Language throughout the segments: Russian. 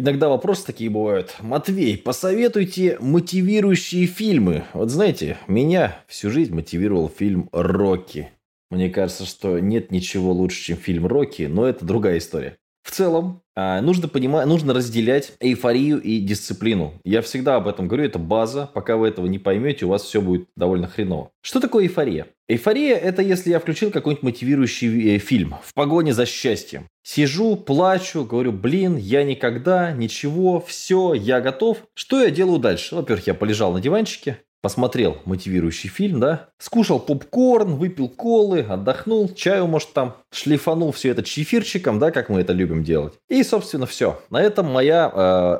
Иногда вопросы такие бывают. Матвей, посоветуйте мотивирующие фильмы. Вот знаете, меня всю жизнь мотивировал фильм «Рокки». Мне кажется, что нет ничего лучше, чем фильм «Рокки», но это другая история. В целом, нужно понимать, нужно разделять эйфорию и дисциплину. Я всегда об этом говорю, это база. Пока вы этого не поймете, у вас все будет довольно хреново. Что такое эйфория? Эйфория – это если я включил какой-нибудь мотивирующий э, фильм в погоне за счастьем. Сижу, плачу, говорю, блин, я никогда, ничего, все, я готов. Что я делаю дальше? Во-первых, я полежал на диванчике, посмотрел мотивирующий фильм, да, скушал попкорн, выпил колы, отдохнул, чаю, может, там шлифанул все это чефирчиком, да, как мы это любим делать. И, собственно, все. На этом моя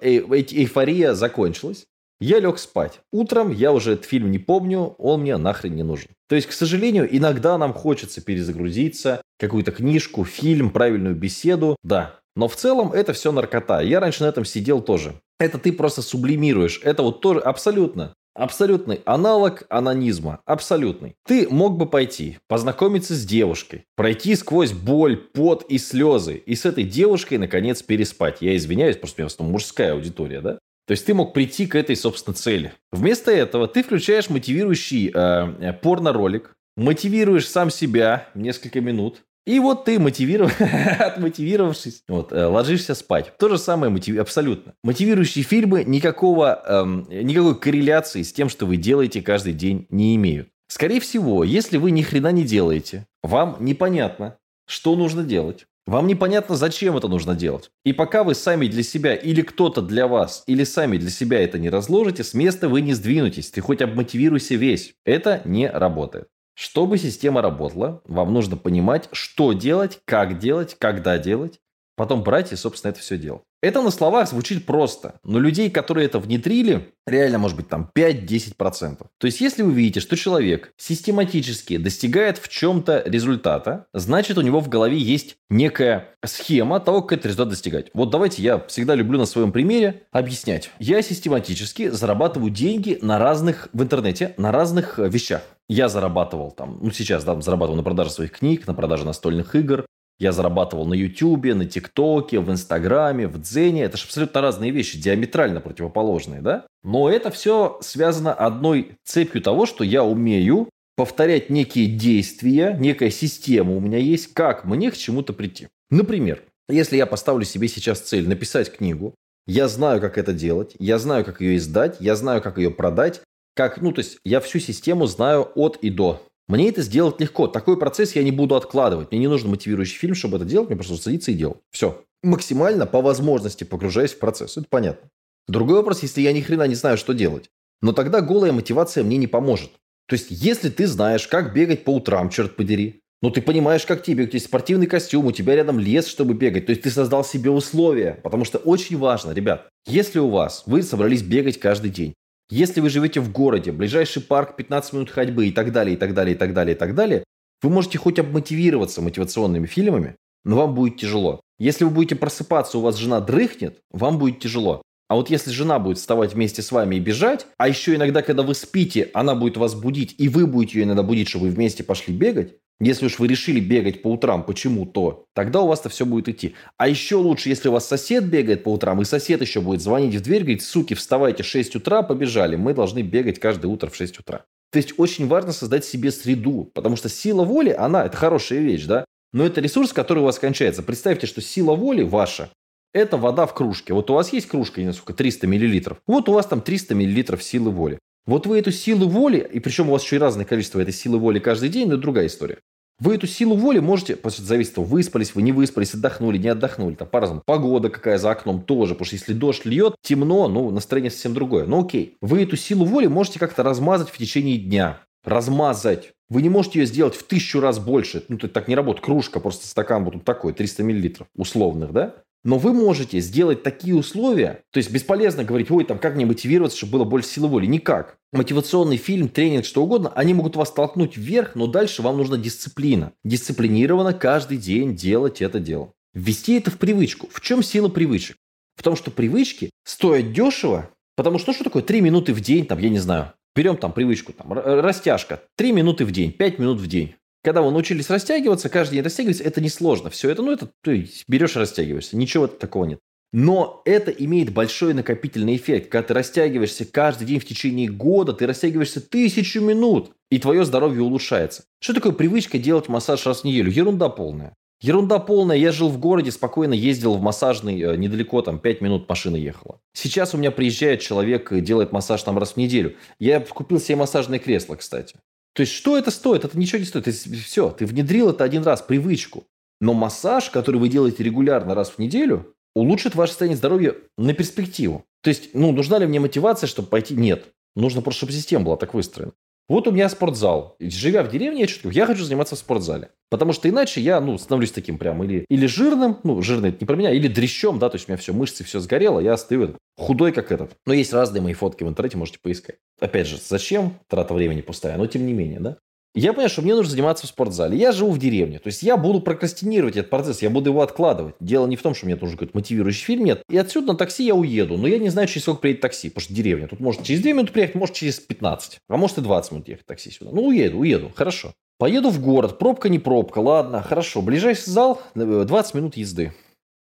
э, эйфория закончилась. Я лег спать. Утром я уже этот фильм не помню, он мне нахрен не нужен. То есть, к сожалению, иногда нам хочется перезагрузиться, какую-то книжку, фильм, правильную беседу, да. Но в целом это все наркота. Я раньше на этом сидел тоже. Это ты просто сублимируешь. Это вот тоже абсолютно Абсолютный аналог анонизма. Абсолютный. Ты мог бы пойти, познакомиться с девушкой, пройти сквозь боль, пот и слезы, и с этой девушкой, наконец, переспать. Я извиняюсь, просто у меня мужская аудитория, да? То есть ты мог прийти к этой, собственно, цели. Вместо этого ты включаешь мотивирующий э, э порно-ролик, мотивируешь сам себя несколько минут, и вот ты, мотивиров... отмотивировавшись, вот, э, ложишься спать. То же самое мотив... абсолютно. Мотивирующие фильмы никакого, эм, никакой корреляции с тем, что вы делаете каждый день, не имеют. Скорее всего, если вы ни хрена не делаете, вам непонятно, что нужно делать. Вам непонятно, зачем это нужно делать. И пока вы сами для себя или кто-то для вас, или сами для себя это не разложите, с места вы не сдвинетесь. Ты хоть обмотивируйся весь. Это не работает. Чтобы система работала, вам нужно понимать, что делать, как делать, когда делать, потом брать и, собственно, это все делать. Это на словах звучит просто, но людей, которые это внедрили, реально может быть там 5-10%. То есть, если вы видите, что человек систематически достигает в чем-то результата, значит, у него в голове есть некая схема того, как этот результат достигать. Вот давайте я всегда люблю на своем примере объяснять. Я систематически зарабатываю деньги на разных, в интернете, на разных э, вещах. Я зарабатывал там, ну сейчас, да, зарабатывал на продаже своих книг, на продаже настольных игр, я зарабатывал на Ютубе, на ТикТоке, в Инстаграме, в Дзене. Это же абсолютно разные вещи, диаметрально противоположные, да? Но это все связано одной цепью того, что я умею повторять некие действия, некая система у меня есть, как мне к чему-то прийти. Например, если я поставлю себе сейчас цель написать книгу, я знаю, как это делать, я знаю, как ее издать, я знаю, как ее продать, как, ну, то есть я всю систему знаю от и до. Мне это сделать легко. Такой процесс я не буду откладывать. Мне не нужен мотивирующий фильм, чтобы это делать. Мне просто садиться и делать. Все. Максимально по возможности погружаясь в процесс. Это понятно. Другой вопрос, если я ни хрена не знаю, что делать. Но тогда голая мотивация мне не поможет. То есть, если ты знаешь, как бегать по утрам, черт подери, ну, ты понимаешь, как тебе, у тебя есть спортивный костюм, у тебя рядом лес, чтобы бегать. То есть, ты создал себе условия. Потому что очень важно, ребят, если у вас, вы собрались бегать каждый день, если вы живете в городе, ближайший парк 15 минут ходьбы и так далее, и так далее, и так далее, и так далее, вы можете хоть обмотивироваться мотивационными фильмами, но вам будет тяжело. Если вы будете просыпаться, у вас жена дрыхнет, вам будет тяжело. А вот если жена будет вставать вместе с вами и бежать, а еще иногда, когда вы спите, она будет вас будить, и вы будете ее иногда будить, чтобы вы вместе пошли бегать, если уж вы решили бегать по утрам почему-то, тогда у вас-то все будет идти. А еще лучше, если у вас сосед бегает по утрам, и сосед еще будет звонить в дверь, говорить, суки, вставайте в 6 утра, побежали. Мы должны бегать каждое утро в 6 утра. То есть очень важно создать себе среду, потому что сила воли, она, это хорошая вещь, да, но это ресурс, который у вас кончается. Представьте, что сила воли ваша – это вода в кружке. Вот у вас есть кружка, не сколько, 300 миллилитров. Вот у вас там 300 миллилитров силы воли. Вот вы эту силу воли, и причем у вас еще и разное количество этой силы воли каждый день, но другая история. Вы эту силу воли можете, потому что зависит того, выспались вы, не выспались, отдохнули, не отдохнули. Там по-разному. Погода какая за окном тоже, потому что если дождь льет, темно, ну, настроение совсем другое. Ну, окей. Вы эту силу воли можете как-то размазать в течение дня. Размазать. Вы не можете ее сделать в тысячу раз больше. Ну, так не работает. Кружка, просто стакан вот такой, 300 миллилитров условных, да? Но вы можете сделать такие условия, то есть бесполезно говорить, ой, там как мне мотивироваться, чтобы было больше силы воли. Никак. Мотивационный фильм, тренинг, что угодно, они могут вас толкнуть вверх, но дальше вам нужна дисциплина. Дисциплинированно каждый день делать это дело. Ввести это в привычку. В чем сила привычек? В том, что привычки стоят дешево, потому что ну, что такое 3 минуты в день, там, я не знаю, берем там привычку, там, растяжка, 3 минуты в день, 5 минут в день. Когда вы научились растягиваться, каждый день растягиваться, это несложно. Все это, ну, это ты берешь и растягиваешься. Ничего такого нет. Но это имеет большой накопительный эффект. Когда ты растягиваешься каждый день в течение года, ты растягиваешься тысячу минут, и твое здоровье улучшается. Что такое привычка делать массаж раз в неделю? Ерунда полная. Ерунда полная. Я жил в городе, спокойно ездил в массажный, э, недалеко, там, 5 минут машина ехала. Сейчас у меня приезжает человек и делает массаж там раз в неделю. Я купил себе массажное кресло, кстати. То есть, что это стоит? Это ничего не стоит. То все, ты внедрил это один раз, привычку. Но массаж, который вы делаете регулярно раз в неделю, улучшит ваше состояние здоровья на перспективу. То есть, ну, нужна ли мне мотивация, чтобы пойти? Нет. Нужно просто, чтобы система была так выстроена. Вот у меня спортзал. Живя в деревне, я чувствую, я хочу заниматься в спортзале. Потому что иначе я, ну, становлюсь таким прям или, или жирным, ну, жирный это не про меня, или дрещом, да, то есть у меня все, мышцы, все сгорело, я стою худой, как этот. Но есть разные мои фотки в интернете, можете поискать. Опять же, зачем? Трата времени пустая, но тем не менее, да. Я понимаю, что мне нужно заниматься в спортзале. Я живу в деревне. То есть я буду прокрастинировать этот процесс, я буду его откладывать. Дело не в том, что мне нужен какой-то мотивирующий фильм, нет. И отсюда на такси я уеду. Но я не знаю, через сколько приедет такси, потому что деревня. Тут может через 2 минуты приехать, может через 15. А может и 20 минут ехать такси сюда. Ну, уеду, уеду, хорошо. Поеду в город, пробка не пробка, ладно, хорошо. Ближайший зал 20 минут езды.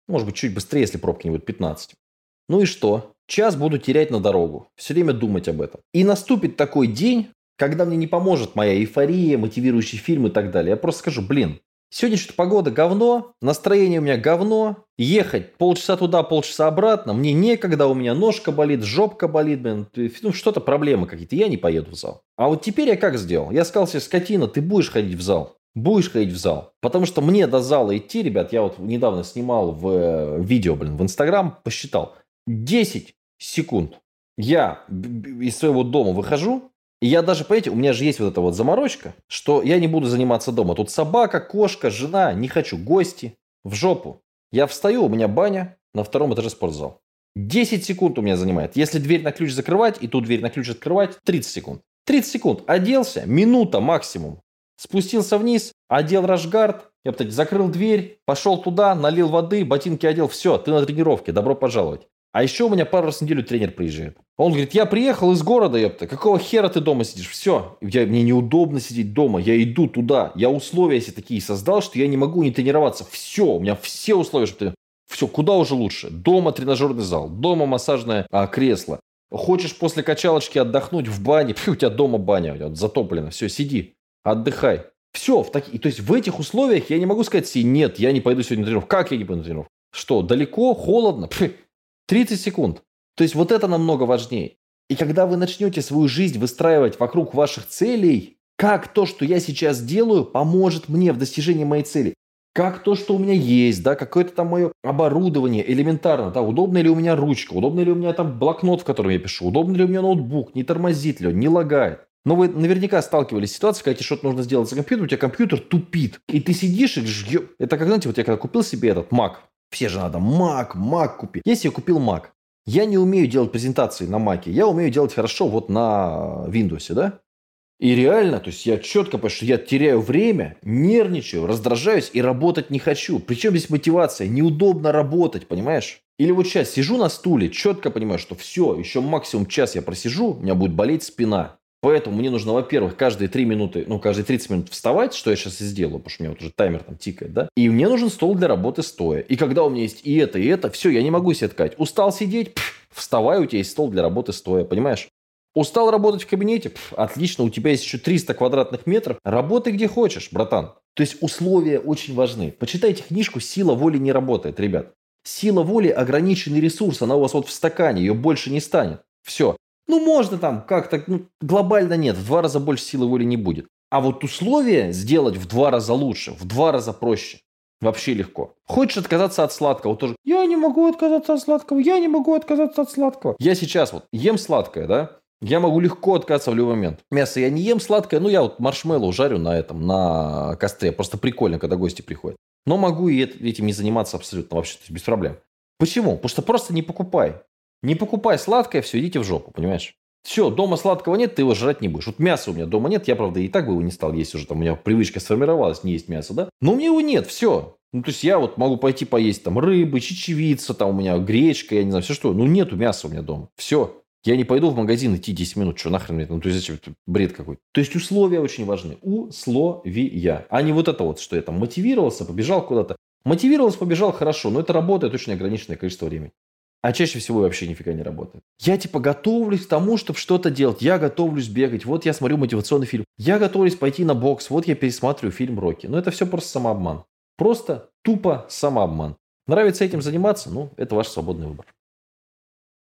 Может быть, чуть быстрее, если пробки не будет 15. Ну и что? Час буду терять на дорогу. Все время думать об этом. И наступит такой день, когда мне не поможет моя эйфория, мотивирующий фильм и так далее. Я просто скажу, блин, сегодня что-то погода говно, настроение у меня говно, ехать полчаса туда, полчаса обратно, мне некогда, у меня ножка болит, жопка болит, блин, ну, что-то проблемы какие-то, я не поеду в зал. А вот теперь я как сделал? Я сказал себе, скотина, ты будешь ходить в зал. Будешь ходить в зал. Потому что мне до зала идти, ребят, я вот недавно снимал в э, видео, блин, в Инстаграм, посчитал. 10 секунд. Я из своего дома выхожу, и я даже, понимаете, у меня же есть вот эта вот заморочка, что я не буду заниматься дома. Тут собака, кошка, жена, не хочу, гости, в жопу. Я встаю, у меня баня, на втором этаже спортзал. 10 секунд у меня занимает. Если дверь на ключ закрывать и ту дверь на ключ открывать, 30 секунд. 30 секунд. Оделся, минута максимум. Спустился вниз, одел рашгард, я, кстати, закрыл дверь, пошел туда, налил воды, ботинки одел, все, ты на тренировке, добро пожаловать. А еще у меня пару раз в неделю тренер приезжает. Он говорит, я приехал из города, ёпта, какого хера ты дома сидишь? Все, я, мне неудобно сидеть дома, я иду туда. Я условия себе такие создал, что я не могу не тренироваться. Все, у меня все условия, чтобы ты... Все, куда уже лучше? Дома тренажерный зал, дома массажное а, кресло. Хочешь после качалочки отдохнуть в бане, Фу, у тебя дома баня, у тебя затоплено. Все, сиди, отдыхай. Все, в таки... то есть в этих условиях я не могу сказать себе, нет, я не пойду сегодня на тренировку. Как я не пойду на тренировку? Что, далеко, холодно? Пф, 30 секунд. То есть вот это намного важнее. И когда вы начнете свою жизнь выстраивать вокруг ваших целей, как то, что я сейчас делаю, поможет мне в достижении моей цели. Как то, что у меня есть, да, какое-то там мое оборудование элементарно, да, удобная ли у меня ручка, удобный ли у меня там блокнот, в котором я пишу, удобный ли у меня ноутбук, не тормозит ли он, не лагает. Но вы наверняка сталкивались с ситуацией, когда тебе что-то нужно сделать за компьютер, у тебя компьютер тупит. И ты сидишь и ждешь. Это как, знаете, вот я когда купил себе этот Mac, все же надо Mac, Mac купить. Если я купил Mac, я не умею делать презентации на Mac, я умею делать хорошо вот на Windows, да? И реально, то есть я четко понимаю, что я теряю время, нервничаю, раздражаюсь и работать не хочу. Причем здесь мотивация, неудобно работать, понимаешь? Или вот сейчас сижу на стуле, четко понимаю, что все, еще максимум час я просижу, у меня будет болеть спина. Поэтому мне нужно, во-первых, каждые 3 минуты, ну, каждые 30 минут вставать, что я сейчас и сделаю, потому что у меня вот уже таймер там тикает, да? И мне нужен стол для работы стоя. И когда у меня есть и это, и это, все, я не могу себе ткать. Устал сидеть, пф, вставай, у тебя есть стол для работы стоя, понимаешь? Устал работать в кабинете? Пф, отлично, у тебя есть еще 300 квадратных метров. Работай где хочешь, братан. То есть условия очень важны. Почитайте книжку «Сила воли не работает», ребят. Сила воли – ограниченный ресурс, она у вас вот в стакане, ее больше не станет. Все. Ну, можно там как-то, ну, глобально нет, в два раза больше силы воли не будет. А вот условия сделать в два раза лучше, в два раза проще. Вообще легко. Хочешь отказаться от сладкого, тоже. Я не могу отказаться от сладкого, я не могу отказаться от сладкого. Я сейчас вот ем сладкое, да? Я могу легко отказаться в любой момент. Мясо я не ем сладкое, ну я вот маршмеллоу жарю на этом, на костре. Просто прикольно, когда гости приходят. Но могу и этим не заниматься абсолютно вообще, без проблем. Почему? Потому что просто не покупай. Не покупай сладкое, все, идите в жопу, понимаешь? Все, дома сладкого нет, ты его жрать не будешь. Вот мяса у меня дома нет, я, правда, и так бы его не стал есть уже, там у меня привычка сформировалась не есть мясо, да? Но у меня его нет, все. Ну, то есть я вот могу пойти поесть там рыбы, чечевица, там у меня гречка, я не знаю, все что. Ну, нету мяса у меня дома. Все. Я не пойду в магазин идти 10 минут, что нахрен мне, ну, то есть зачем, бред какой-то. То есть условия очень важны. Условия. А не вот это вот, что я там мотивировался, побежал куда-то. Мотивировался, побежал, хорошо, но это работает очень ограниченное количество времени. А чаще всего вообще нифига не работает. Я типа готовлюсь к тому, чтобы что-то делать. Я готовлюсь бегать. Вот я смотрю мотивационный фильм. Я готовлюсь пойти на бокс. Вот я пересматриваю фильм Рокки. Но это все просто самообман. Просто тупо самообман. Нравится этим заниматься? Ну, это ваш свободный выбор.